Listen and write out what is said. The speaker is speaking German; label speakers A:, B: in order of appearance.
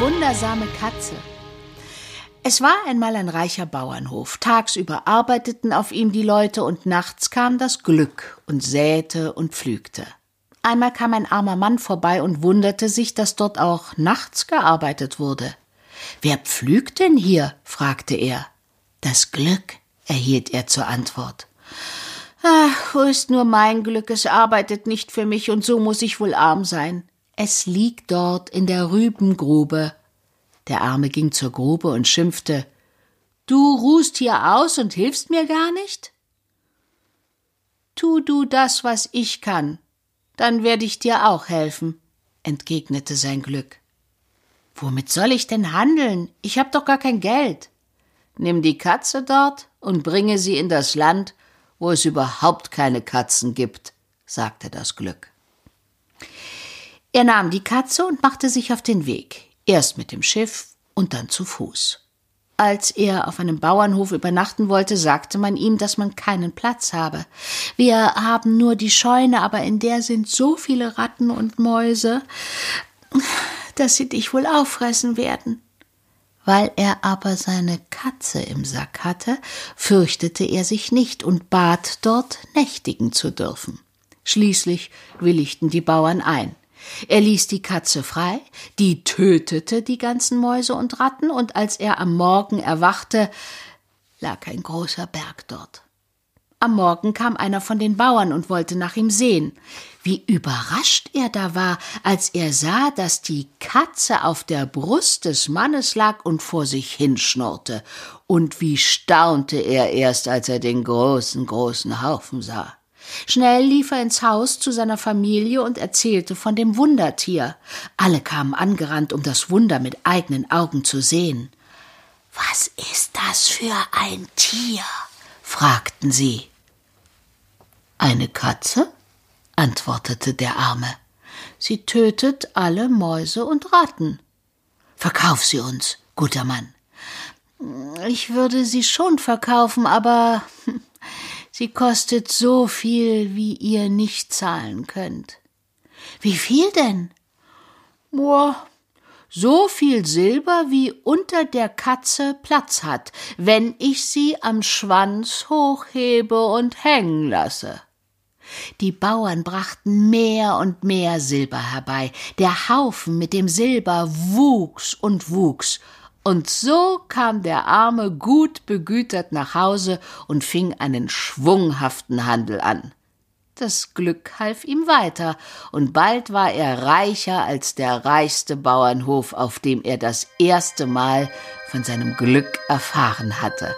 A: wundersame Katze. Es war einmal ein reicher Bauernhof. Tagsüber arbeiteten auf ihm die Leute und nachts kam das Glück und säte und pflügte. Einmal kam ein armer Mann vorbei und wunderte sich, dass dort auch nachts gearbeitet wurde. Wer pflügt denn hier? fragte er. Das Glück, erhielt er zur Antwort. Ach, wo ist nur mein Glück, es arbeitet nicht für mich, und so muss ich wohl arm sein. Es liegt dort in der Rübengrube. Der Arme ging zur Grube und schimpfte Du ruhst hier aus und hilfst mir gar nicht? Tu du das, was ich kann, dann werde ich dir auch helfen, entgegnete sein Glück. Womit soll ich denn handeln? Ich hab doch gar kein Geld. Nimm die Katze dort und bringe sie in das Land, wo es überhaupt keine Katzen gibt, sagte das Glück. Er nahm die Katze und machte sich auf den Weg, erst mit dem Schiff und dann zu Fuß. Als er auf einem Bauernhof übernachten wollte, sagte man ihm, dass man keinen Platz habe. Wir haben nur die Scheune, aber in der sind so viele Ratten und Mäuse, dass sie dich wohl auffressen werden. Weil er aber seine Katze im Sack hatte, fürchtete er sich nicht und bat dort nächtigen zu dürfen. Schließlich willigten die Bauern ein. Er ließ die Katze frei, die tötete die ganzen Mäuse und Ratten, und als er am Morgen erwachte, lag ein großer Berg dort. Am Morgen kam einer von den Bauern und wollte nach ihm sehen. Wie überrascht er da war, als er sah, dass die Katze auf der Brust des Mannes lag und vor sich hinschnurrte, und wie staunte er erst, als er den großen, großen Haufen sah. Schnell lief er ins Haus zu seiner Familie und erzählte von dem Wundertier. Alle kamen angerannt, um das Wunder mit eigenen Augen zu sehen. Was ist das für ein Tier? fragten sie. Eine Katze? antwortete der Arme. Sie tötet alle Mäuse und Ratten. Verkauf sie uns, guter Mann. Ich würde sie schon verkaufen, aber sie kostet so viel, wie ihr nicht zahlen könnt. Wie viel denn? Boah, so viel Silber, wie unter der Katze Platz hat, wenn ich sie am Schwanz hochhebe und hängen lasse. Die Bauern brachten mehr und mehr Silber herbei, der Haufen mit dem Silber wuchs und wuchs, und so kam der Arme gut begütert nach Hause und fing einen schwunghaften Handel an. Das Glück half ihm weiter, und bald war er reicher als der reichste Bauernhof, auf dem er das erste Mal von seinem Glück erfahren hatte.